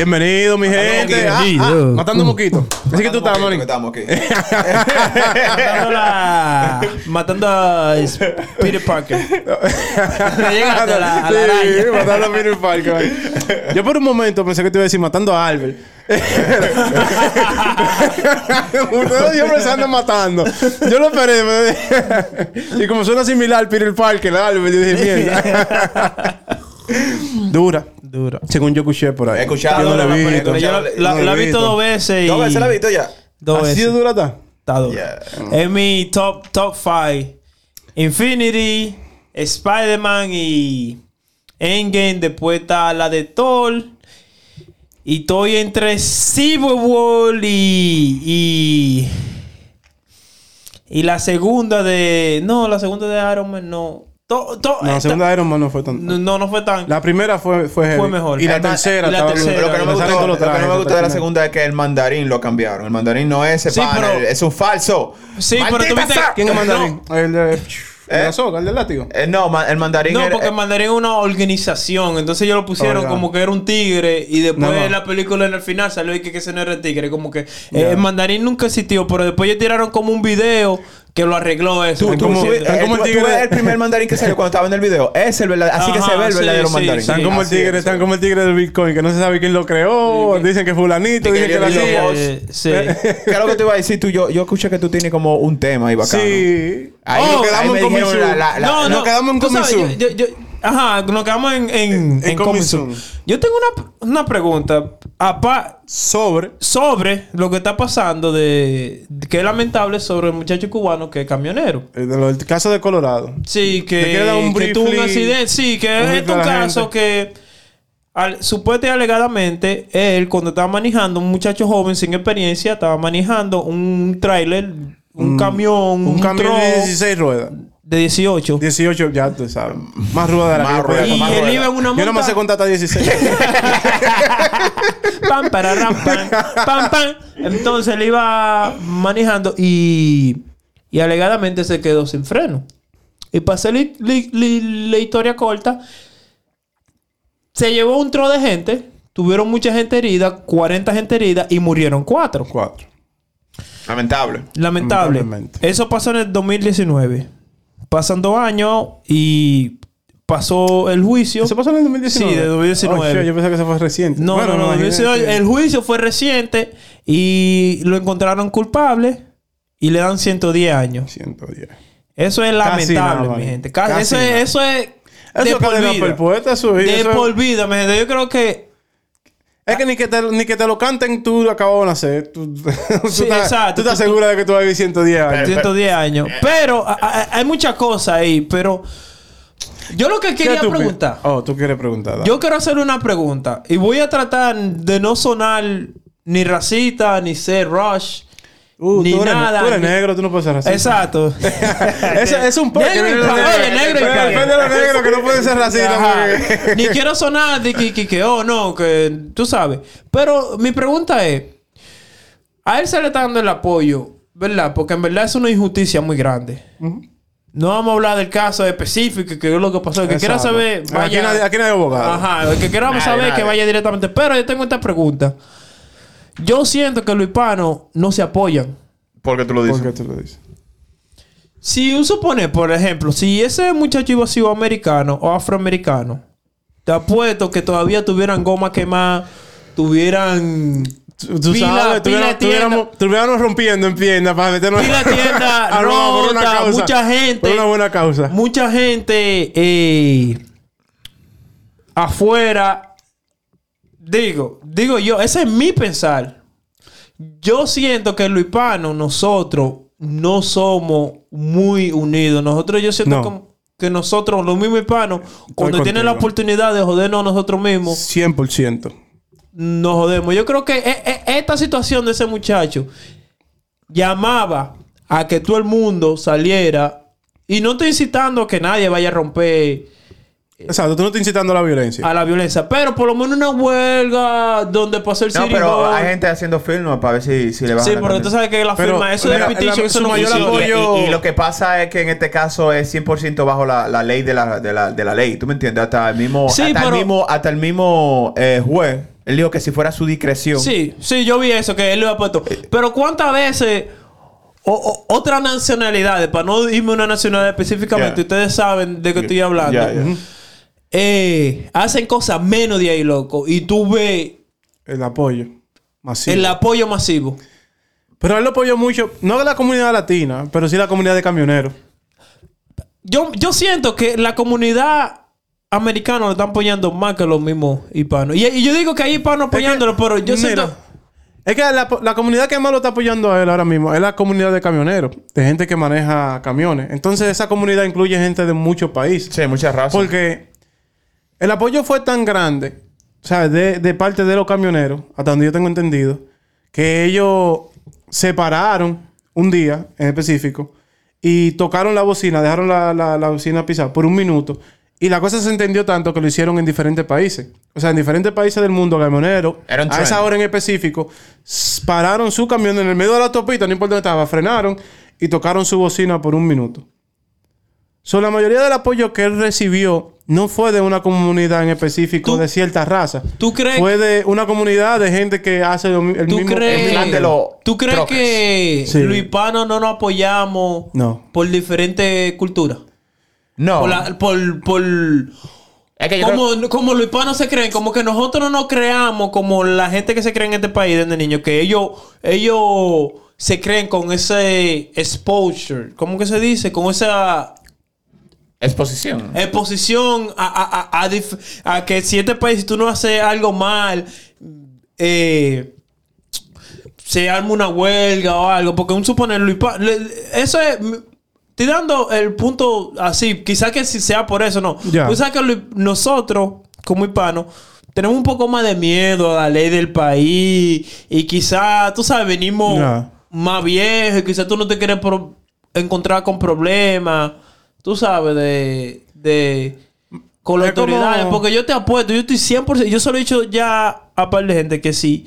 Bienvenido, mi gente. Ah, ah, matando moquito. Así que tú estás, que estamos aquí. Matando, la... Matando a Peter Parker. Llegaste a la, a la Sí, matando a Peter Parker. Yo por un momento pensé que te iba a decir matando a Albert. Ustedes siempre se andan matando. Yo lo esperé. me- y como suena similar Peter Parker, Albert, yo dije, mierda. Dura. Duro. Según yo escuché por ahí. He escuchado, Yo no la he visto. Yo la, No la la he he visto visto. dos veces y... ¿Dos veces la has visto ya? Dos ¿Así de veces. dura está? Está duro. Yeah. Es mi top, top five. Infinity, Spider-Man y Endgame. Después está la de Thor. Y estoy entre Civil War y, y... Y la segunda de... No, la segunda de Iron Man no. To- to- No, la segunda Iron Man no fue tan... No, no fue tan... La primera fue, fue, heavy. Fue mejor. Y la tercera y la tercera, Lo que no me lo que no gustó de la segunda es que el mandarín lo cambiaron. El mandarín no es ese Sí, panel, pero- es un falso. Sí, pero ¡Maldita tú viste-! ¿Quién es mandarín? El de... El de ¿Eh? la soga, el del látigo. Eh, no, ma- el mandarín No, era- porque Mandarín es una organización. Entonces ellos lo pusieron Oh, como que era un tigre. Y después No, no. la película en el final salió y que, que ese no era el tigre. Como que eh, el Mandarín nunca existió. Pero después ellos tiraron como un video que lo arregló eso. Tú- tú- Como tú- diciendo- Están eh, como tú- el tú tigre- ves el primer mandarín que salió cuando estaba en el video. Es el verdadero. Así que se ve el sí, verdadero sí, mandarín. sí. Están como el tigre, es. están como el tigre del Bitcoin, que no se sabe quién lo creó. Dicen que fulanito, Que dicen que la. Musk. Eh, sí. ¿Qué es lo que te iba a decir tú? Yo, yo escuché que tú tienes como un tema ahí bacano. Sí. Ahí Oh, nos quedamos ahí en la- la- no, nos no. quedamos en tú Ajá, nos quedamos en, en, En. Soon. Yo tengo una, una pregunta. Apa- Sobre. sobre lo que está pasando de, de- que es lamentable sobre el muchacho cubano que es camionero. El, lo- el caso de Colorado. Sí, que, ¿Me quieres dar un que tuvo un accidente. Sí, que es un caso gente? que al, supuestamente y alegadamente él cuando estaba manejando, un muchacho joven sin experiencia, estaba manejando un tráiler, un, camión, Un camión de truck 16 ruedas. De 18. 18, ya tú sabes. Más rueda de la Más que rueda, y más él rueda. iba en una Yo no me sé contar hasta 16. pam, para, ram, pam, pam, pam. Entonces él iba manejando y, y alegadamente se quedó sin freno. Y para hacer li- li- li- la historia corta, se llevó un tro de gente, tuvieron mucha gente herida, 40 gente herida y murieron cuatro. Cuatro. Lamentable. Lamentable. Eso pasó en el 2019. Pasan dos años y pasó el juicio. ¿Eso pasó en el 2019? Sí, de 2019. Oh, shit, yo pensé que eso fue reciente. No, Bueno, no, no. me imaginé 2019, que- El juicio fue reciente y lo encontraron culpable y le dan 110 años. 110. Eso es Casi lamentable, nada, mi gente. Ca- Casi eso, es, eso es Eso de es por cadena vida. eso es- De eso por vida, mi gente. Yo creo que... Es que ni que te, ni que te lo canten tú acabas de nacer. Tú, Sí, estás, exacto. tú estás Tú- segura de que tú vas a vivir 110 años. 110 años. Pero a- a- hay muchas cosas ahí. Pero yo lo que ¿Qué quería preguntar... Oh, tú quieres preguntar. dale. Yo quiero hacer una pregunta y voy a tratar de no sonar ni racista ni ser rush. Uh, ni tú eres, nada, tú eres ni- negro, tú no puedes ser racista. Exacto. Es un poco. Negro oye, negro y Depende de los negros que no pueden ser racistas. Ni quiero sonar de que, que, que, oh, no, que tú sabes. Pero mi pregunta es: a él se le está dando el apoyo, ¿verdad? Porque en verdad es una injusticia muy grande. No vamos a hablar del caso específico, que es lo que pasó. El que quiera saber, Aquí vaya. nadie, aquí nadie abogado. Ajá, el que quiera Nadie, saber, que nadie. vaya directamente. Pero yo tengo esta pregunta. Yo siento que los hispanos no se apoyan. ¿Por qué tú lo ¿Por dices? qué tú lo dices? Si un supone, por ejemplo, si ese muchacho iba a ser americano o afroamericano, te apuesto que todavía tuvieran goma quemada, tuvieran Tú, sabes, tuviéramos, tuviéramos, rompiendo en piernas para meternos Pila de tienda a robar por una rota, causa. mucha gente. Por una buena causa. mucha gente eh, afuera. Digo, digo yo, ese es mi pensar. Yo siento que los hispanos, nosotros, no somos muy unidos. Nosotros, yo siento No. como que nosotros, los mismos hispanos, cuando tienen la oportunidad de jodernos a nosotros mismos, 100%. nos jodemos. Yo creo que e- e- esta situación de ese muchacho llamaba a que todo el mundo saliera. Y no estoy incitando a que nadie vaya a romper Exacto, tú no estás incitando a la violencia. a la violencia. Pero por lo menos una huelga donde pasó el No, City pero Hall. hay gente haciendo firmas para ver si, si le bajan Sí, la porque tú condena. sabes que la Pero, firma, eso mira, de petition, la- eso su no mayor Y- apoyo- Y, y lo que pasa es que en este caso es 100% bajo la, la ley de la, de, la, de la ley. ¿Tú me entiendes? Hasta el mismo, Sí, hasta pero- el mismo, hasta el mismo eh, juez Él dijo que si fuera su discreción. Sí, sí, yo vi eso, que él lo había puesto. Pero ¿cuántas veces o, o- otras nacionalidades, para no irme a una nacionalidad específicamente, Ya. ustedes saben de qué estoy hablando, Ya, ya. Eh, hacen cosas menos de ahí, loco, y tú ves El apoyo. Masivo. el apoyo masivo. Pero él lo apoyó mucho, no de la comunidad latina, pero sí la comunidad de camioneros. Yo, yo siento que la comunidad americana lo están apoyando más que los mismos hispanos. Y, y yo digo que hay hispanos apoyándolo, pero yo Mira, siento... Es que la, la comunidad que más lo está apoyando a él ahora mismo es la comunidad de camioneros, de gente que maneja camiones. Entonces, esa comunidad incluye gente de muchos países. Sí, muchas razas. Porque el apoyo fue tan grande, o sea, de, de parte de los camioneros, hasta donde yo tengo entendido, que ellos se pararon un día en específico y tocaron la bocina, dejaron la, la, la bocina pisar por un minuto. Y la cosa se entendió tanto que lo hicieron en diferentes países. O sea, en diferentes países del mundo, camioneros, a esa hora en específico, pararon su camión en el medio de la autopista, no importa dónde estaba, frenaron y tocaron su bocina por un minuto. So, la mayoría del apoyo que él recibió no fue de una comunidad en específico ¿Tú- de cierta raza. tú crees- Fue de una comunidad de gente que hace lo el ¿Tú mismo... crees, de los ¿tú crees que Sí. los hispanos no nos apoyamos No. por diferentes culturas? no. Por, la- por, por- es que yo como, creo- como los hispanos se creen, como que nosotros no nos creamos como la gente que se cree en este país desde niños, que ellos, ellos se creen con ese exposure, ¿cómo que se dice? Con esa Exposición. exposición a, a, a, a dif- a que si este país, si tú no haces algo mal, eh, se arma una huelga o algo. Porque un suponer, Luis Pa- le- eso es. Estoy dando el punto así. Quizás que si sea por eso, no. Tú sabes que nosotros, como hispanos, tenemos un poco más de miedo a la ley del país. Y quizás, tú sabes, venimos más viejos. Y quizás tú no te quieres pro- encontrar con problemas. Tú sabes, de. de con las como- autoridades. Porque yo te apuesto, yo estoy 100%. Yo se lo he dicho ya a par de gente que sí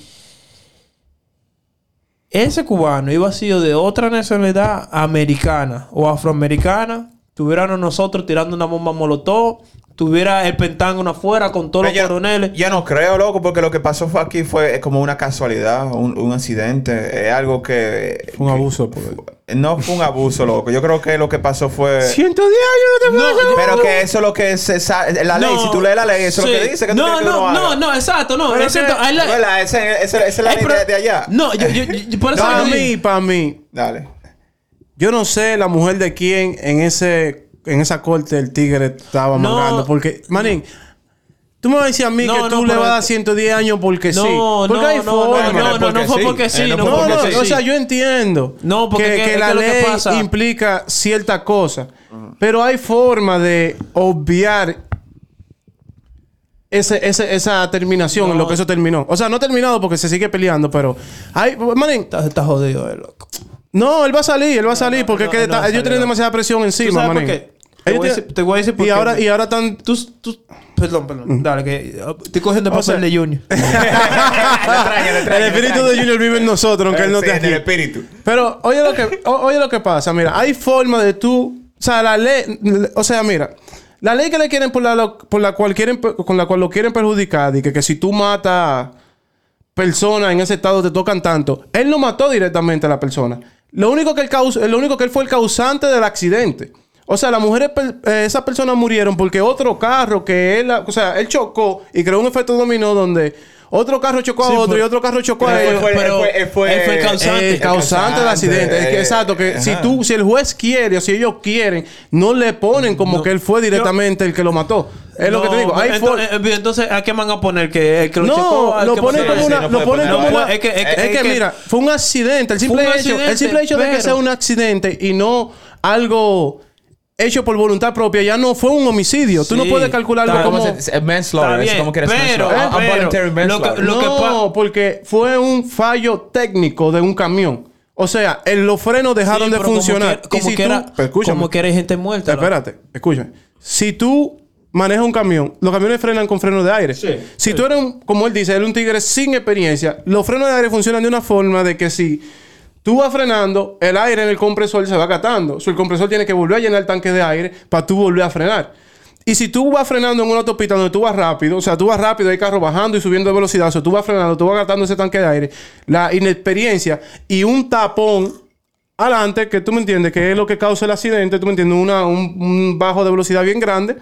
ese cubano iba sido de otra nacionalidad americana o afroamericana, tuviéramos nosotros tirando una bomba molotov, tuviera el Pentágono afuera con todos los Yo- coroneles. Yo no creo, loco, porque lo que pasó fue aquí fue como una casualidad, un, un accidente. Es algo que. Fue un abuso. pues. No fue un abuso, loco. Yo creo que lo que pasó fue. 110 años no te No, Pero que eso es lo que se sa- la ley, No, si tú lees la ley, eso es lo que dice que tú no, que no, haga. no, no, exacto, no. Pero es cierto, que- la-. Esa, esa- esa es la ley pro- de, de allá. No, yo, yo, yo- por eso Para mí, para mí, Dale. yo no sé la mujer de quién en ese en esa corte el tigre estaba No. amargando. Porque, manín, tú me vas a decir a mí No, que no, tú le pero- vas a dar 110 años porque sí. No, Porque no, hay no, forma. no, no, no, no porque fue sí. porque sí, Eh, no no No, porque no, porque o sea, yo entiendo No, porque que, ¿qué- que qué la que ley pasa? implica cierta cosa, pero hay forma de obviar ese, ese- esa terminación en No. lo que eso terminó. O sea, no terminado porque se sigue peleando, pero hay, manín, Está, está jodido, eh, loco. no, él va a salir, él va a salir porque no, es que no está- ellos tienen no. demasiada presión ¿Tú encima, sabes por manín. qué? Te voy, a decir, te voy a decir por y qué. ahora y ahora están Tú, tú, perdón, perdón. Dale, que uh, estoy cogiendo el papel de Junior. el espíritu de Junior vive en nosotros, aunque él no Sí, esté en el aquí. espíritu. Pero oye lo que, o- oye lo que pasa, mira, hay forma de tú, o sea, la ley, o sea, mira, la ley que le quieren por la, lo- por la cual quieren, con la cual lo quieren perjudicar, y que, que si tú matas personas en ese estado te tocan tanto, él no mató directamente a la persona. Lo único que él causó, lo único que él fue el causante del accidente. O sea, las mujeres, eh, esas personas murieron porque otro carro que él, o sea, él chocó y creó un efecto dominó donde otro carro chocó Sí, a otro y otro carro chocó a fue- él pero fue- él fue- él fue el causante. El causante del accidente. Es que, eh, exacto, que si tú, si el juez quiere o si ellos quieren, no le ponen como No. que él fue directamente el que lo mató. Es lo que te digo. Hay entonces, for- eh, entonces, ¿a qué van a poner? Que el que lo no, chocó, lo que ponen como una, no lo ponen poner- como no una. es que- es es que- que, es que- mira, fue un accidente. El simple hecho, accidente, el simple hecho de que sea un accidente y no algo hecho por voluntad propia ya no fue un homicidio. Tú no puedes calcularlo como ¿Cómo se- es manslaughter? Es como quieres pero- manslaughter. pero- que- lo que no, porque fue un fallo técnico de un camión. O sea, el- los frenos dejaron Sí, de funcionar. que- Como, que era, como que era gente muerta. ¿no? Espérate, escúchame. Si tú manejas un camión, los camiones frenan con frenos de aire. Sí, si sí. tú eres, un, como él dice, él es un tigre sin experiencia, los frenos de aire funcionan de una forma de que si tú vas frenando, el aire en el compresor se va catando. O sea, el compresor tiene que volver a llenar el tanque de aire para tú volver a frenar. Y si tú vas frenando en una autopista donde tú vas rápido, o sea, tú vas rápido, hay carros bajando y subiendo de velocidad, o sea, tú vas frenando, tú vas gastando ese tanque de aire, la inexperiencia y un tapón adelante, que tú me entiendes, que es lo que causa el accidente, tú me entiendes, Una, un, un bajo de velocidad bien grande.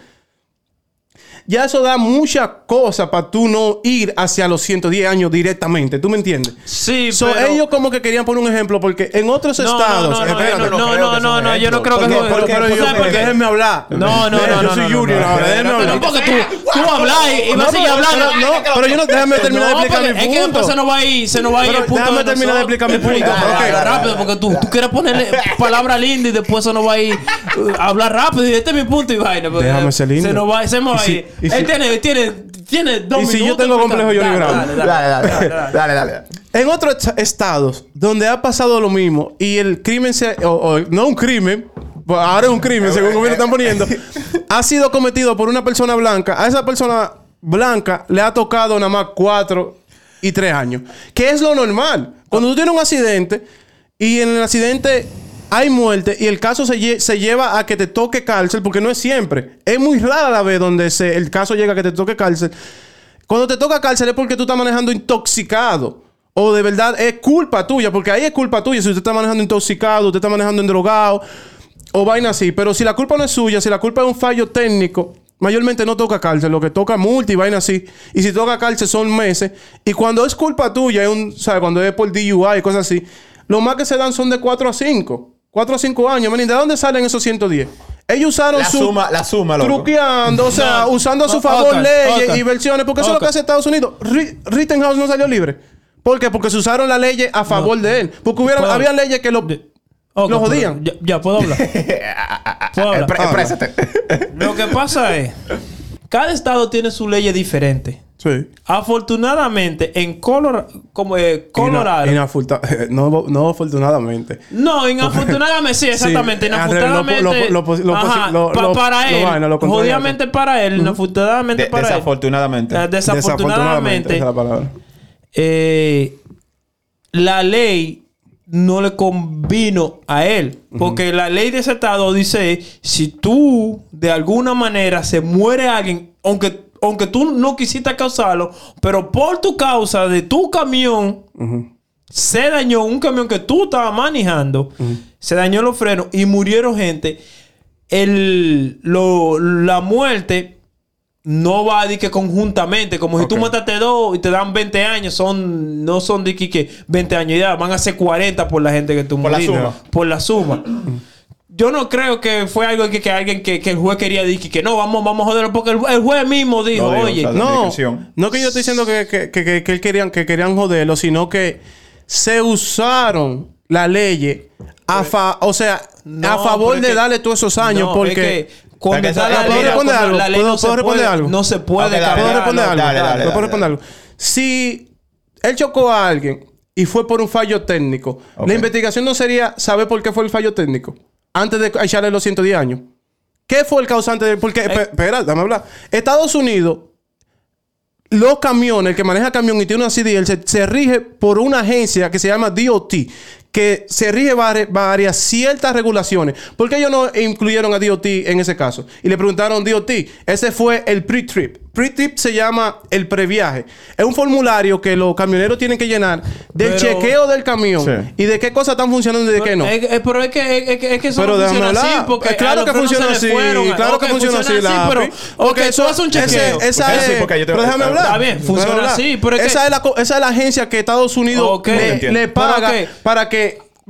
Ya eso da muchas cosas para tú no ir hacia los 110 años directamente. ¿Tú me entiendes? Sí, So, pero... ellos como que querían poner un ejemplo porque en otros No, estados... no, no, no, espérate, no, no no, creo no, que no, sea no, yo no creo que porque, eso- porque- pero- pero yo- ¿sabes por qué? déjenme hablar. No, no, no, Yo no, soy no, Junior no, ahora, déjenme No, hablar. porque tú, tú hablas y, vas a seguir hablando. no, pero yo no... Déjame terminar de No, explicar porque mi es que punto. después se nos va a ir, se nos va a ir el punto déjame terminar de explicar mi punto. Rápido, porque tú, tú quieres ponerle palabra linda y después se nos va a ir hablar rápido y este es mi punto y vaina. porque Déjame ser lindo. Se nos va, a ir. Y si- Él tiene, tiene, tiene dos Y si yo minutos tengo complejo Dale, Bravo. dale, dale. Dale, dale, dale, dale, dale. En otros est- estados donde ha pasado lo mismo y el crimen se... O, o- no un crimen, pues ahora es un crimen, según como lo están poniendo, ha sido cometido por una persona blanca. A esa persona blanca le ha tocado nada más cuatro y tres años. Que es lo normal. Cuando tú tienes un accidente y en el accidente hay muerte y el caso se, se lleva a que te toque cárcel, porque no es siempre. Es muy rara la vez donde el caso llega a que te toque cárcel. Cuando te toca cárcel es porque tú estás manejando intoxicado. O de verdad es culpa tuya, porque ahí es culpa tuya. Si usted está manejando intoxicado, usted está manejando endrogado o vaina así. Pero si la culpa no es suya, si la culpa es un fallo técnico, mayormente no toca cárcel. Lo que toca multi, vaina así. Y si toca cárcel son meses. Y cuando es culpa tuya, un, ¿sabes? Cuando es por DUI y cosas así, lo más que se dan son de 4 a 5. 4 a 5 años. ¿De dónde salen esos 110? Ellos usaron La su suma, la suma, loco. truqueando, o sea, No. usando a su favor leyes y versiones, porque eso es lo que hace Estados Unidos. Ri- Rittenhouse no salió libre. ¿Por qué? Porque se usaron las leyes a favor de él. Porque hubieron, había leyes que lo, lo pero jodían. Ya, ya puedo hablar. puedo hablar. Exprésate. Lo que pasa es, cada estado tiene su ley diferente. Sí. Afortunadamente, en Color- como, eh, Colorado. Ina- inaforta- no, no afortunadamente. no, inafortunadamente, sí, exactamente. Sí, inafortunadamente. lo- lo- lo- lo- ajá, lo- pa- lo- para él. jodidamente para él. Inafortunadamente De- para él. desafortunadamente. Eh, Desafortunadamente. esa es la palabra. eh, la ley no le convino a él. Porque la ley de ese estado dice, si tú de alguna manera se muere alguien, aunque, aunque tú no quisiste causarlo, pero por tu causa de tu camión, se dañó un camión que tú estabas manejando, se dañó los frenos y murieron gente, el, lo- la muerte no va a decir que conjuntamente, como si tú mataste dos y te dan 20 años, son no son de que, que 20 años ya, van a ser 40 por la gente que tú Por la muriste. suma. Por la suma. Yo no creo que fue algo que, que alguien que, que el juez quería decir que no, vamos, vamos a joderlo, porque el, el juez mismo dijo, oye, No, no que yo estoy diciendo que, que, que, que- que él querían, que querían joderlo, sino que se usaron la ley a fa- o sea, No, a favor de darle todos esos años, No, porque... es que cuando Es que está eso- la ¿puedo ley, responder cuando algo? la ley ¿Puedo- no se puedo responder puede- algo? No se puede ¿Puedo responder algo? dale, ¿Puedo responder algo? Si él chocó a alguien y fue por un fallo técnico, la investigación no sería saber por qué fue el fallo técnico antes de echarle los 110 años. ¿Qué fue el causante de...? Porque, espe- espera, dame hablar. Estados Unidos, los camiones, el que maneja camión y tiene una CDL, se, se rige por una agencia que se llama DOT, que se rige vari- varias ciertas regulaciones. ¿Por qué ellos no incluyeron a DOT en ese caso? Y le preguntaron DOT. Ese fue el pre-trip. Pre-trip se llama el previaje. Es un formulario que los camioneros tienen que llenar del Pero- chequeo del camión Sí. y de qué cosas están funcionando y de qué no. Es- es- pero es que, es, que- es que eso Pero no déjame funciona así hablar. porque Eh, claro a los que funciona así. Claro que funciona así, lápiz. pero Ok, ese- chequeo. esa es, sí, porque yo te- pero déjame hablar. Está bien, funciona así, pero es que- esa, es la, co- esa es la agencia que Estados Unidos le, paga para que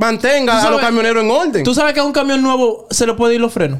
mantenga ¿Tú a los camioneros en orden. ¿Tú sabes que a un camión nuevo se le puede ir los frenos?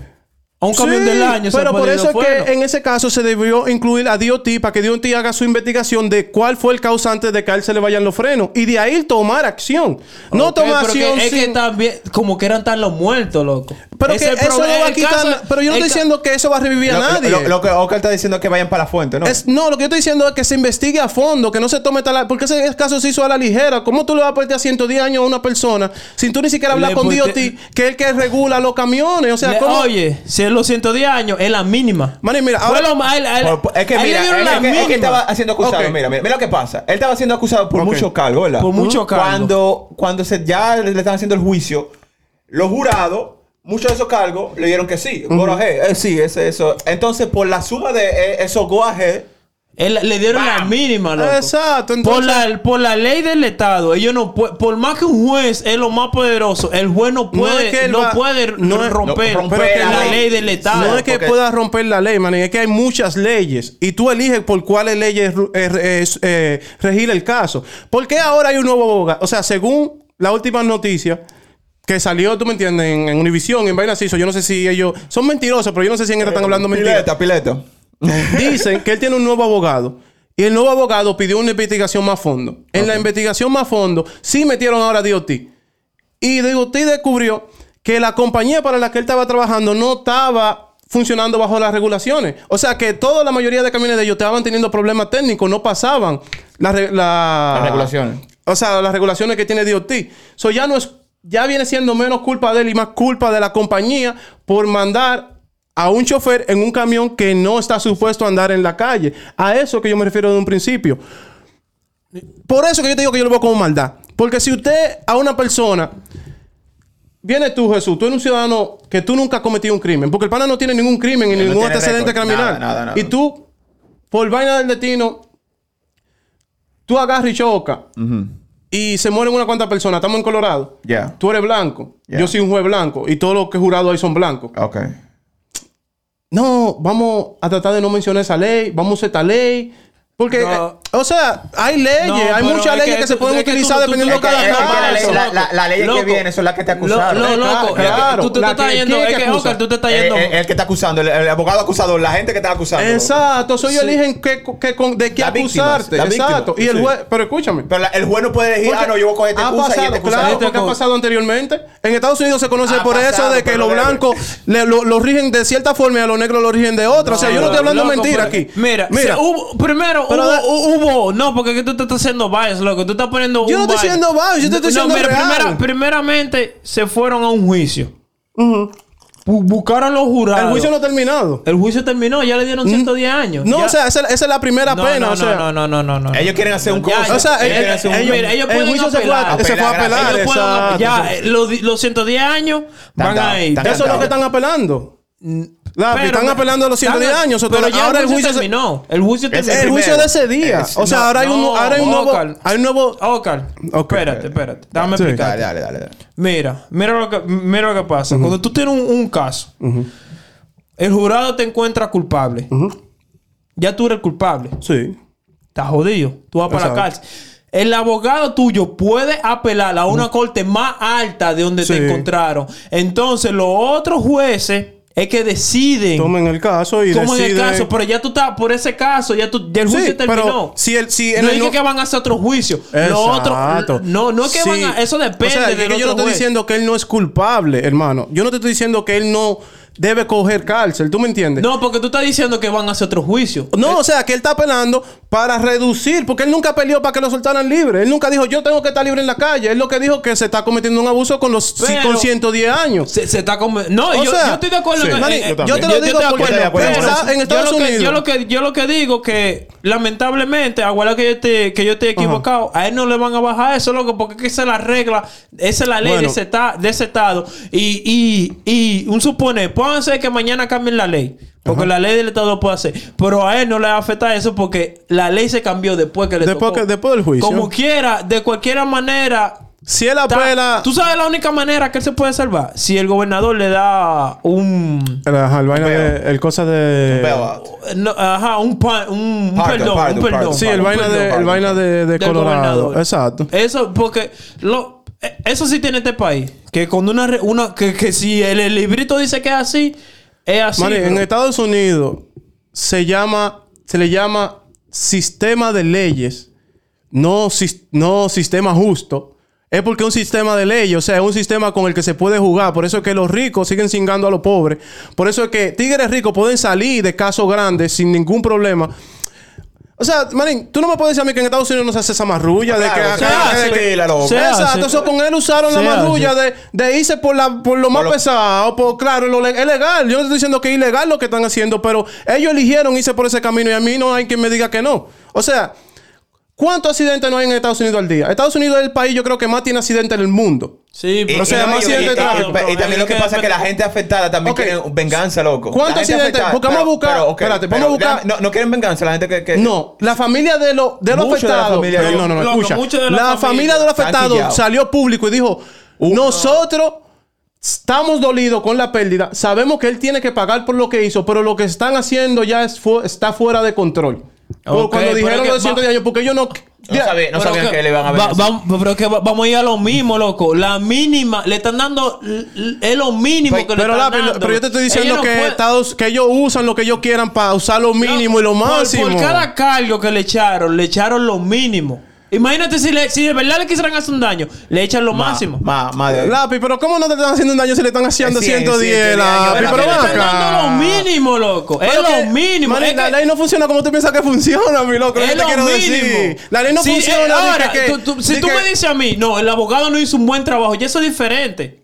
A un Sí, camión del año pero por eso es que en ese caso se debió incluir a DOT para que DOT haga su investigación de cuál fue el causante de que a él se le vayan los frenos y de ahí tomar acción. No tomar pero que acción es que también, como que eran tan los muertos, loco. Pero que eso no va a quitar... caso- pero yo no estoy diciendo que eso va a revivir a nadie. lo- lo que Oscar está diciendo es que vayan para la fuente, ¿no? Es- no, lo que yo estoy diciendo es que se investigue a fondo, que no se tome tal... Porque ese caso se hizo a la ligera. ¿Cómo tú le vas a poner a 110 años a una persona sin tú ni siquiera hablar Le con DOT, que es el que regula los camiones? O sea, Le- ¿cómo...? Oye, si los 110 años, es la mínima. Maní, mira, ahora... lo a él- a él- Por- es que a él mira, le dieron es, la que, es que estaba siendo acusado. Ok. Mira, mira, mira lo que pasa. Él estaba siendo acusado por Ok. mucho cargo, ¿verdad? Por mucho cargo. Cuando, cuando se, ya le, estaban haciendo el juicio, los jurados muchos de esos cargos le dieron que sí. Go ahead. Eh, sí, ese, eso. Entonces, por la suma de eh, esos go ahead, Él- le dieron la mínima, loco. Exacto, Por entonces... la, por la ley del Estado, ellos no pueden, por más que un juez es lo más poderoso, el juez no puede, es que él no va- puede no es- romper, no, romper la ley. ley del Estado. No es que porque- puedas romper la ley, man. Es que hay muchas leyes. Y tú eliges por cuáles leyes eh, eh, eh, regir el caso. ¿Por qué ahora hay un nuevo abogado? O sea, según las últimas noticias que salió, tú me entiendes, en, en Univision, en Vaina Ciso, yo no sé si ellos son mentirosos, pero yo no sé si en esta están hablando mentiras. pileta, pileto. Dicen que él tiene un nuevo abogado. Y el nuevo abogado pidió una investigación más a fondo. En la investigación más fondo, sí metieron ahora a DOT. Y DOT descubrió que la compañía para la que él estaba trabajando no estaba funcionando bajo las regulaciones. O sea que toda la mayoría de camiones de ellos estaban teniendo problemas técnicos, no pasaban la re- la- Las regulaciones. O sea, las regulaciones que tiene DOT. So ya no es, ya viene siendo menos culpa de él y más culpa de la compañía por mandar a un chofer en un camión que no está supuesto a andar en la calle. A eso que yo me refiero de un principio. Por eso que yo te digo que yo lo veo como maldad. Porque si usted a una persona Viene tú, Jesús, tú eres un ciudadano que tú nunca has cometido un crimen. Porque el pana no tiene ningún crimen y no ningún antecedente criminal. nada, nada. Y tú, por vaina del destino, tú agarras y chocas. Y se mueren unas cuantas personas. Estamos en Colorado. Ya. Tú eres blanco. Yo soy un juez blanco. Y todos los que jurados ahí son blancos. Ok. No, vamos a tratar de no mencionar esa ley. Vamos a usar esta ley. Porque, No. eh, o sea, hay leyes. No, hay muchas es leyes que que, se pueden que tú- utilizar tú- dependiendo de cada es que la ley- caso. la- la- la ley que viene son las que te acusaron. Lo, lo, loco. claro, que tú te estás que- yendo. ¿quién Es que que, acusa? Oscar, tú te estás Eh, yendo. eh, el que está acusando, el, el abogado acusador, la gente que está acusando. Exacto, so ellos Sí. eligen qué, qué- con- de qué acusarte. Exacto. Y el sí. juez, pero escúchame. Pero la- el juez no puede decir, ah, no, yo voy a coger este ha acusa y pasado, este acusa. claro, porque ha pasado anteriormente. En Estados Unidos se conoce por eso de que los blancos le- lo, lo rigen de cierta forma y a los negros lo rigen de otra. o sea, yo no estoy hablando mentira aquí. Mira, mira. primero Pero hubo, da- hubo- No, porque que tú te estás haciendo bias, loco. Tú estás poniendo. Yo no un estoy bias. siendo bias, yo te estoy No, mira, real. primera- primeramente se fueron a un juicio. Bu- Buscaron los jurados. el juicio no ha terminado. El juicio terminó, ya le dieron 110 años. No, Ya- o sea, esa, esa es la primera no, pena. no, o sea, no, no, no, no, no. Ellos quieren hacer un cosa. O sea, ellos- ellos- ellos- ellos- mira, ellos el pueden juicio se fue a- apelar. se fue a Apelar. Ellos pueden- ya, eh, los, los 110 años van a ir. Eso es lo que están apelando. Pero- están apelando a los 110 están- años. Pero ya ahora el juicio se- terminó. El juicio terminó. El juicio de ese día. Es- o sea, no, ahora hay un, no, ahora hay un nuevo. Hay un nuevo. Oscar, Ok. espérate, espérate. Déjame Sí. explicar. Dale, dale, dale. dale. Mira, mira lo que, mira lo que pasa. Cuando tú tienes un, un caso, el jurado te encuentra culpable. Ya tú eres culpable. Sí. Estás jodido. Tú vas para la cárcel. El abogado tuyo puede apelar a una corte más alta de donde Sí. te encontraron. Entonces, los otros jueces es que deciden. Tomen el caso y Toman el caso, pero ya tú estás por ese caso, ya tú, el Sí, juicio pero terminó. si el- si no es no- que van a hacer otro juicio. Lo Exacto. otro, no, no es que Sí. van a, eso depende O sea, de que yo no estoy diciendo que él no es culpable, hermano. Yo no te estoy diciendo que él no debe coger cárcel. ¿Tú me entiendes? No, porque tú estás diciendo que van a hacer otro juicio. No, o sea, que él está apelando para reducir, porque él nunca peleó para que lo soltaran libre. Él nunca dijo, yo tengo que estar libre en la calle. Él lo que dijo que se está cometiendo un abuso con los Pero- con 110 años. Se, se está come- No, O yo, sea, yo estoy de acuerdo sí. en en- yo también. te lo yo digo estoy de porque acuerdo, en yo Estados lo que- Unidos- Yo lo que, yo lo que digo que lamentablemente, aguarda que yo esté, que yo esté equivocado, a él no le van a bajar eso, loco, porque es que esa es la regla, esa es la ley Bueno. de, ese ta- de ese estado. Y, y, y un supone, pueden ser que mañana cambien la ley. Porque la ley del Estado lo puede hacer. Pero a él no le afecta eso porque la ley se cambió después que le Después, tocó. que, después del juicio. Como quiera, de cualquier manera, si él Está- apela... ¿Tú sabes la única manera que él se puede salvar? Si el gobernador le da un... Ajá, el, vaina de- el cosa de... Bailout. no, ajá, un, pa- un, un Pardon, perdón, pardon, un perdón. pardon. Sí, el un vaina, de, el vaina de, de Colorado. Exacto. Eso, porque... Lo, eh, eso sí tiene este país. Que cuando una... re- una que, que si el, el librito dice que es así, es así. Mani, en. Estados Unidos se llama, se le llama sistema de leyes, no, sis- no sistema justo. Es porque es un sistema de leyes, o sea, es un sistema con el que se puede jugar. Por eso es que los ricos siguen cingando a los pobres. Por eso es que tigres ricos pueden salir de casos grandes sin ningún problema. O sea, Manín, tú no me puedes decir a mí que en Estados Unidos no se hace esa marrulla de que... Hace. Exacto, eso con él usaron la marrulla de, de irse por, la, por lo más lo- pesado. Por, claro, lo es legal. Yo no estoy diciendo que es ilegal lo que están haciendo, pero ellos eligieron irse por ese camino y a mí no hay quien me diga que no. O sea, ¿Cuántos accidentes no hay en Estados Unidos al día? Estados Unidos es el país, yo creo que más tiene accidentes en el mundo. Sí, Y, pero O sea, y más accidentes también lo que pasa es que la gente afectada también quiere venganza, loco. ¿Cuántos accidentes? Porque vamos a buscar- espérate, vamos a buscar- No, quieren venganza, la gente que... No, la familia de, los afectados. no, no, no, escucha. la la familia. de los afectados salió público y dijo: Nosotros estamos dolidos con la pérdida. Sabemos que él tiene que pagar por lo que hizo, pero lo que están haciendo ya es fu- está fuera de control. Cuando dijeron es que lo de cientos va- de años, porque ellos no. No, sabía- no sabían que, le iban a ver. va- va- pero que va- vamos a ir a lo mismo, loco. La mínima, le están dando, es lo mínimo Pero- que le Pero, están dando. pero yo te estoy diciendo Ellos no que, pueden- Estados, que ellos usan lo que ellos quieran para usar lo mínimo y lo por- máximo. Por, cada cargo que le echaron, le echaron lo mínimo. Imagínate si, le- si de verdad le quisieran hacer un daño, le echan lo Ma- máximo. ma- ma- de- Lápiz, pero ¿cómo no te están haciendo un daño si le están haciendo Es cien, 110, cien, lápiz? Pero Pero ven le están dando acá. lo mínimo, loco. Es que- lo mínimo. Es la que- ley no funciona como tú piensas que funciona, mi loco. es ¿Qué te lo quiero mínimo. decir? La ley no Si, funciona. eh, ahora, que- tú- tú- si tú que- me dices a mí, no, el abogado no hizo un buen trabajo, y eso es diferente.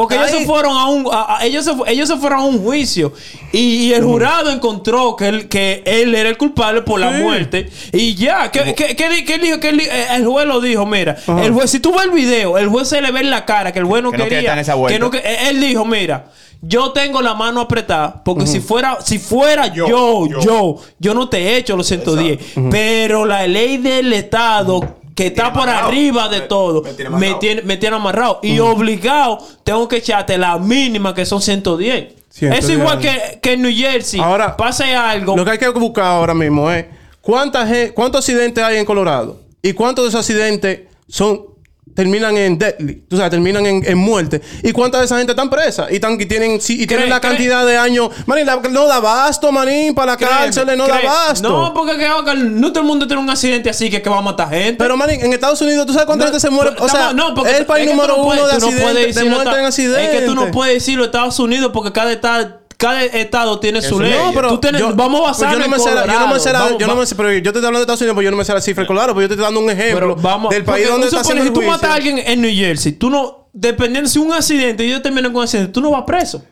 Porque ellos se fueron a un a- a- ellos se, ellos se fueron a un juicio. Y, y el jurado encontró que él, que él era el culpable por la Sí. muerte. Y ya ¿qué, qué, qué qué dijo? Eh, el juez lo dijo, mira, Ajá. el juez si tú ves el video, el juez se le ve en la cara que el juez no Que quería esa que no que- eh, él dijo, mira, yo tengo la mano apretada porque si fuera si fuera yo yo, yo no te he hecho los 110, pero la ley del estado que está por amarrado. arriba de Me- todo, me tiene me amarrado. tiene, me tiene amarrado. Y obligado, tengo que echarte la mínima que son 110. 110. Es igual que, que en New Jersey. Ahora, pase algo. Lo que hay que buscar ahora mismo es cuánta gen- cuántos accidentes hay en Colorado y cuántos de esos accidentes son terminan en deadly, tú sabes, terminan en, en muerte. ¿Y cuántas de esa gente están presas? Y, están, y tienen, sí, y tienen Cree- la cree- cantidad de años. Manín, la- no da basto, manín, para la Créeme, cárcel, no da basto. No, porque que, no todo el mundo tiene un accidente así que, que va a matar gente. Pero, manín, en Estados Unidos, ¿tú sabes cuánta No, gente se muere? O sea, no, porque es el país número no puedes- uno de accidentes, muerte en accidentes. Es que tú no puedes decirlo Estados Unidos porque cada estado, cada estado tiene su ley. No, pero tienes- yo- vamos a pues basarnos yo no me en sé la- yo no me Colorado. sé la- Vamos- yo no me sé, pero yo te estoy hablando de Estados Unidos, porque yo no me sé la cifra de Colorado, pero yo te estoy dando un ejemplo Pero vamos, del país donde está haciendo si tú matas a alguien en New Jersey, tú no, dependiendo si un accidente y yo termino con un accidente, tú no vas preso.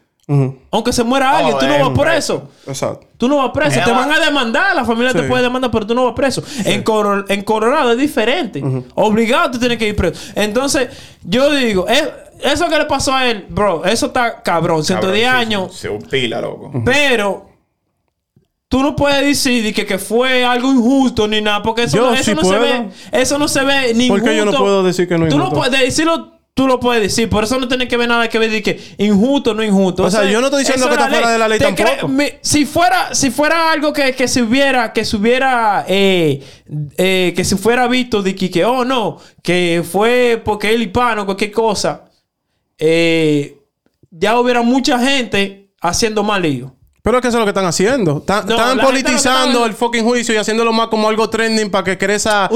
Aunque se muera alguien, Oh, tú no vas preso. eso. Exacto. Tú no vas preso. Te va- van a demandar, la familia te puede demandar, pero tú no vas preso. En, Coro- en Colorado es diferente. Obligado tú tienes que ir preso. Entonces, yo digo, es- eso que le pasó a él, bro, eso está cabrón, 110 Cabrón, sí, años. Se un pila, loco. Pero tú no puedes decir de que, que fue algo injusto ni nada, porque eso, Yo no, eso sí no se ve, eso no se ve ni ¿Por qué yo no injusto. puedo decir que no es Tú no injusto? puedes decirlo, tú lo puedes decir, por eso no tiene que ver nada que ver de que injusto no injusto. O sea, yo no estoy diciendo que es está fuera de la ley ¿Te tampoco. Me- si fuera, si fuera algo que, que se hubiera, que se hubiera, eh, eh, que se fuera visto de que, que, oh no, que fue porque él hispano, cualquier cosa, eh, ya hubiera mucha gente haciendo mal lío. Pero es que eso es lo que están haciendo. Están, No, politizando el fucking juicio y haciéndolo más como algo trending para que cree esa,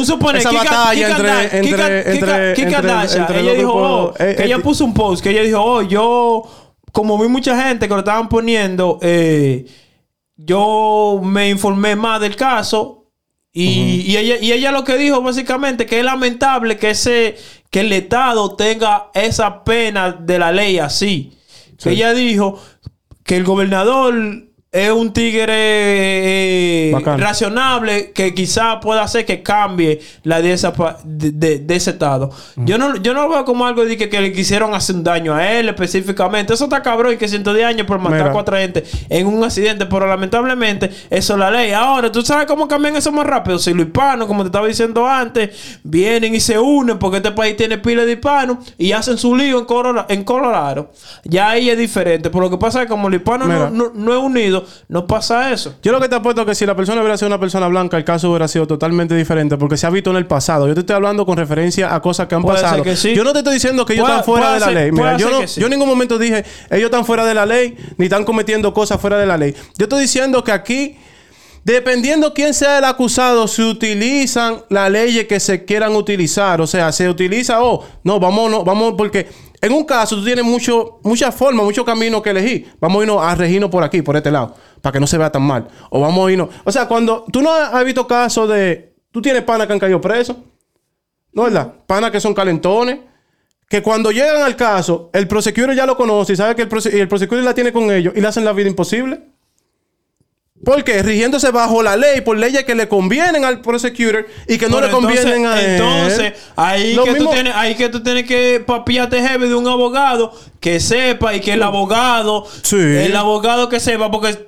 Kika- batalla Kika entre, Kika- entre, ella dijo, oh, Eh, que eh, ella puso un post, que ella dijo, oh, yo, como vi mucha gente que lo estaban poniendo, eh, yo me informé más del caso y, y ella, y ella lo que dijo básicamente que es lamentable que ese, que el Estado tenga esa pena de la ley así. Sí. Ella dijo que el gobernador es un tigre eh, Bacán. racionable que quizá pueda hacer que cambie la de, esa, de, de- de ese estado. Yo no yo no lo veo como algo de que, que le quisieron hacer un daño a él específicamente. Eso está cabrón y que 110 años por matar Mira. a cuatro gente en un accidente, pero lamentablemente eso es la ley. Ahora, ¿tú sabes cómo cambian eso más rápido? Si los hispanos, como te estaba diciendo antes, vienen y se unen porque este país tiene pila de hispanos y hacen su lío en, Colora- en Colorado. Ya ahí es diferente. Pero lo que pasa es que como el hispano no, no, no es unido, no pasa eso. Yo lo que te apuesto es que si la persona hubiera sido una persona blanca, el caso hubiera sido totalmente diferente porque se ha visto en el pasado. Yo te estoy hablando con referencia a cosas que han Puede pasado. que sí. Yo no te estoy diciendo que ellos Puede- están fuera de la ser- ley. Mira, yo, no, sí. yo en ningún momento dije ellos están fuera de la ley ni están cometiendo cosas fuera de la ley. Yo estoy diciendo que aquí, dependiendo quién sea el acusado, se utilizan las leyes que se quieran utilizar. O sea, se utiliza, oh, no, vamos, no, vamos, porque en un caso tú tienes mucho, muchas formas, muchos caminos que elegir. Vamos a irnos a regirnos por aquí, por este lado, para que no se vea tan mal. O vamos a irnos. O sea, cuando tú no has visto casos de. Tú tienes panas que han caído presos. ¿No es verdad? Panas que son calentones. Que cuando llegan al caso, el prosecutor ya lo conoce y sabe que el, el prosecutor la tiene con ellos y le hacen la vida imposible. ¿Por qué? Rigiéndose bajo la ley, por leyes que le convienen al prosecutor y que no Pero le convienen entonces, a él. Entonces, ahí Lo que, mismo- tú tienes, ahí que tú tienes que papiarte heavy de un abogado que sepa y que el abogado, Sí. el abogado que sepa, porque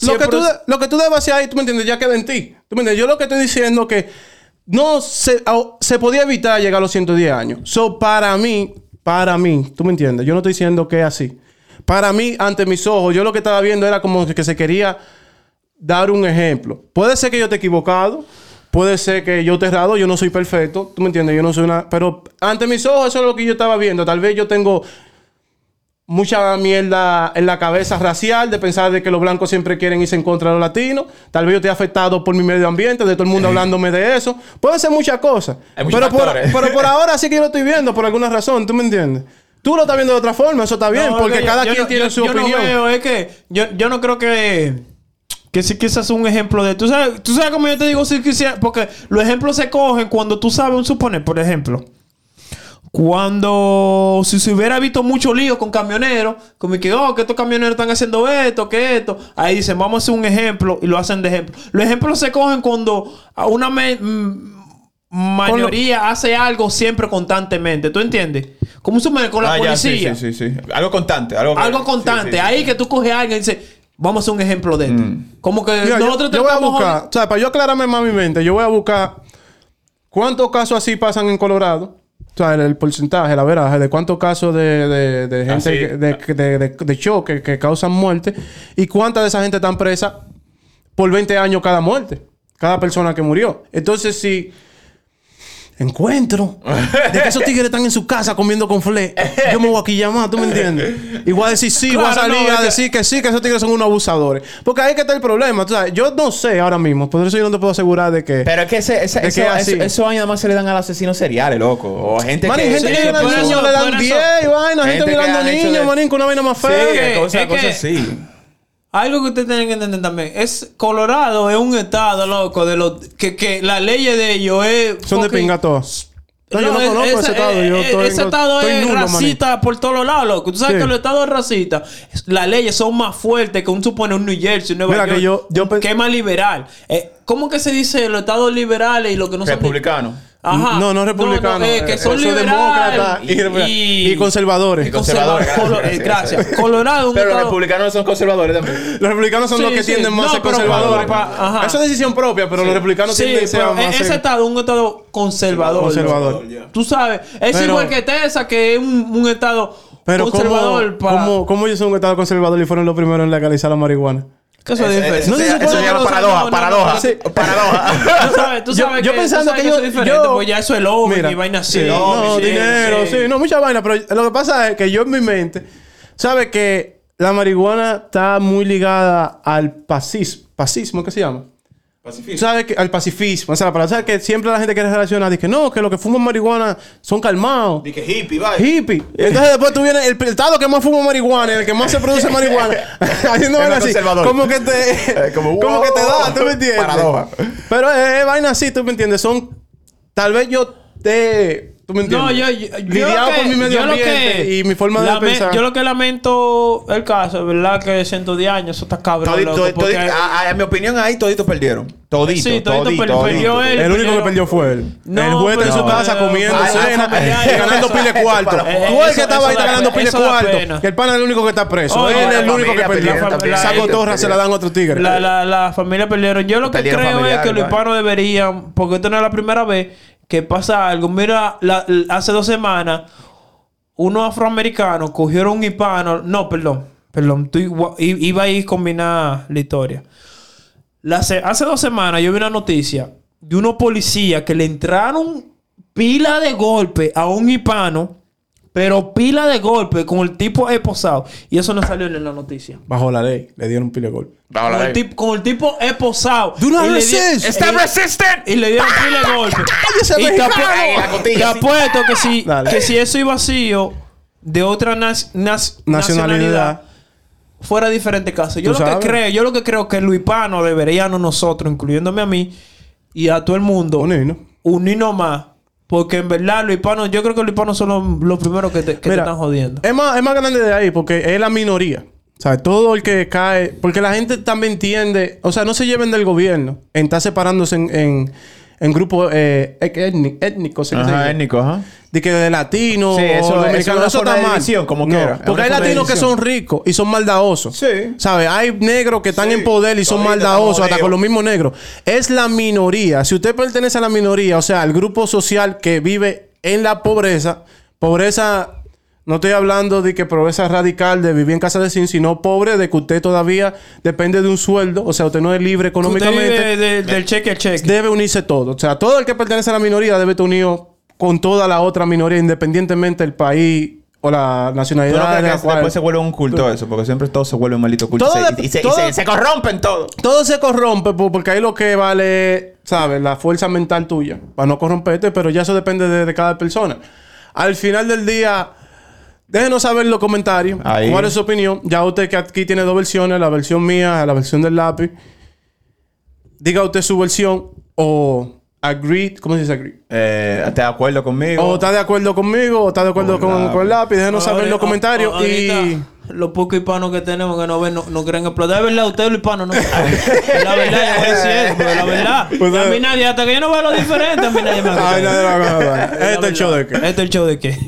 Lo que, tú, lo que tú debes hacer ahí, tú me entiendes, ya queda en ti. ¿Tú me entiendes? Yo lo que estoy diciendo que no se, se podía evitar llegar a los 110 años. So, para mí, para mí, tú me entiendes, yo no estoy diciendo que es así. Para mí, ante mis ojos, yo lo que estaba viendo era como que se quería dar un ejemplo. Puede ser que yo esté equivocado, puede ser que yo esté errado, yo no soy perfecto, tú me entiendes, yo no soy una... Pero ante mis ojos eso es lo que yo estaba viendo. Tal vez yo tengo mucha mierda en la cabeza racial de pensar de que los blancos siempre quieren irse en contra de los latinos. Tal vez yo esté afectado por mi medio ambiente, de todo el mundo hablándome de eso. Puede ser muchas cosas. Hay Pero por, pero por ahora sí que yo lo estoy viendo por alguna razón, ¿tú me entiendes? Tú lo estás viendo de otra forma, eso está bien, No, porque que cada yo quien no- tiene yo- su no opinión. veo, es que yo, yo no creo que que sí quizás es un ejemplo de tú sabes tú sabes cómo yo te digo si quisiera porque los ejemplos se cogen cuando tú sabes un suponer por ejemplo cuando si se hubiera visto mucho lío con camioneros, como que, oh, que estos camioneros están haciendo esto, que esto, ahí dicen, vamos a hacer un ejemplo y lo hacen de ejemplo. Los ejemplos se cogen cuando a una me- mayoría hace algo siempre constantemente, ¿tú entiendes? Como un suponer con la Ah, ya, sí, policía. sí, sí, sí. Algo constante. Algo, Algo constante. Ahí que tú coges a alguien y dices, vamos a hacer un ejemplo de esto. Como que Mira, nosotros yo voy a buscar, o sea, para yo aclararme más mi mente, yo voy a buscar cuántos casos así pasan en Colorado. O sea, el, el porcentaje, la veraje de cuántos casos de, de- de gente que- de, de, de- de choque que causan muerte y cuántas de esa gente están presa por 20 años cada muerte, cada persona que murió. Entonces, si encuentro de que esos tigres están en su casa comiendo con fle, yo me voy aquí llamar, ¿tú me entiendes? Y voy a decir sí, voy a Claro, salir no, a decir que sí, que esos tigres son unos abusadores. Porque ahí que está el problema. tú sabes, yo no sé ahora mismo, por eso yo no te puedo asegurar de que. Pero es que ese, ese, Es eso, que así. eso- esos años nada más se le dan a los asesesinos seriales, loco. O gente Manín, que... gente sí, que le dan por 10 eso- y vaina, gente, Gente hecho niños, de- manín, con una vaina más Sí, fea. Es cosas, que- cosas así. Algo que ustedes tienen que entender también es Colorado es un estado, loco, de los que, que las leyes de ellos es Son de fucking- pinga todos. No, yo no es- conozco ese estado. Yo estoy, ese estado estoy es nulo, racista por todos lados, loco. Tú sabes Sí. que los estados racistas, las leyes son más fuertes que un supone un New Jersey, un Nueva Mira, York, que yo- yo que es más liberal. Eh, ¿Cómo que se dice los estados liberales y los que no son Republicano. Ajá. No, no republicano. eh, que eh, son eso es liberales demócrata y, y conservadores. Y conservadores, gracias, eh. Colorado Pero los republicanos son conservadores también. Los republicanos son Sí, los que sí. tienden más No, a ser conservadores. pa- pa- ajá. Eso es decisión propia, pero los republicanos Sí, tienden a ser pero más a ese ser- estado es un estado conservador. Conservador. Tú sabes, es Pero- igual que Texas, que es un, un estado Pero conservador. ¿cómo, para... cómo, cómo ellos son un estado conservador y fueron los primeros en legalizar la marihuana? ¿Qué eso es diferente? No se ese- supone eso se llama paradoja, paradoja. Paradoja. Tú sabes, tú Yo- sabes yo que, pensando tú sabes que eso yo- es diferente, yo- pues ya eso es lobby Mira, y vaina así. sí, no, sí, dinero, sí. no, mucha vaina, pero lo que pasa es que yo en mi mente, ¿sabes que la marihuana está muy ligada al pacismo? ¿Pasismo qué se llama? ¿Sabes que al pacifismo? O sea, para saber que siempre la gente quiere relacionar, dice que no, que los que fuman marihuana son calmados. Dije hippie, vaya. Hippie. Entonces después tú vienes, el, el estado que más fuma marihuana, el que más se produce marihuana, haciendo vaina así. Como que te, Eh, como, como, que te da. ¿tú me entiendes? Paradoja. Pero es, es vaina así, ¿tú me entiendes? Son, tal vez yo te, ¿tú me entiendes? No, yo, yo, yo Lidiado lo que- con mi medio yo lo ambiente que y mi forma de pensar. Yo lo que lamento el caso, ¿verdad? Que 110 años, eso está cabrón. Todi- loco, todi- porque- todi- a, a- en mi opinión, ahí toditos perdieron. Todito, Sí, todito todito, todito. perdió él. el único que pero- perdió fue él. No, el juez está en su casa comiendo Ay, cena, ay, ganando pile cuarto. eso- Tú eres el que estaba ahí ganando pile cuarto. Que el pana es el único que está preso. Él es el único que perdió. Esa cotorra se la dan a otro tigre. La, la, la familia perdieron. Yo lo que creo es que los hispanos deberían, porque esto no es la primera vez que pasa algo. Mira, hace dos semanas, unos afroamericanos cogieron un hispano. No, perdón, perdón, iba a ir a combinar la historia. La hace dos semanas yo vi una noticia de unos policías que le entraron pila de golpe a un hispano, pero pila de golpe con el tipo esposado. Y eso no salió en la noticia. Bajo la ley, le dieron un pile de golpe. Bajo la Con el, ley. tipo, con el tipo esposado. Do not resist. ¡Está resistant! Y le dieron pila de golpe. y te, apuesto que si, Dale. que si eso iba vacío de otra nas- nas- Nacionalidad. nacionalidad, fuera diferente caso. Yo lo sabes. que creo, yo lo que creo que los hispanos deberíamos nosotros, incluyéndome a mí y a todo el mundo, Unirnos. unirnos más. Porque en verdad los hispanos, yo creo que los hispanos son los, los primeros que te, que te están jodiendo. Es más, es más grande de ahí porque es la minoría. sea, todo el que cae... Porque la gente también entiende... O sea, no se lleven del gobierno en estar separándose en, en, en grupos eh, étni- étnicos. ¿sí que se Ajá, dice? étnico, ajá. De que de latino Sí, eso- o eso dominicano. es una Eso está mal. división, como No, quiera. Porque hay latinos que son ricos y son maldadosos. Sí. ¿Sabes? Hay negros que están Sí. en poder y son maldadosos, hasta con los mismos negros. Es la minoría. Si usted pertenece a la minoría, o sea, al grupo social que vive en la pobreza, pobreza, no estoy hablando de que pobreza radical de vivir en casa de sin, sino pobre de que usted todavía depende de un sueldo, o sea, usted no es libre Usted económicamente vive de- del cheque a cheque. debe unirse todo. O sea, todo el que pertenece a la minoría debe estar unido con toda la otra minoría, independientemente del país o la ¿Tú nacionalidad. de la cual- después se vuelve un culto eso? Porque siempre todo se vuelve un maldito culto. Todo Se- de- y, se, y todo- se- se corrompen todo. Todo se corrompe po- porque ahí lo que vale, es, ¿sabes? La fuerza mental tuya. Para no corromperte, pero ya eso depende de, de cada persona. Al final del día, déjenos saber en los comentarios Ahí. cuál es su opinión. Ya usted que aquí tiene dos versiones, la versión mía, la versión del lápiz. Diga usted su versión o agree, ¿cómo se dice agree? Eh, ¿Estás de acuerdo conmigo? O está de acuerdo conmigo, o está de acuerdo Con con, lápiz. con el lápiz. Déjenos saber en los Ahorita- comentarios. y Los pocos hispanos que tenemos que no ven, no, no creen explotar. Es verdad, ustedes los hispanos no. Es la verdad, yo voy a decir eso, porque la verdad. Pues, a eh. mí nadie, hasta que yo no veo lo diferente, a mí nadie me Ay, nadie va a. Es la Este es el show de qué. Este es el show de qué.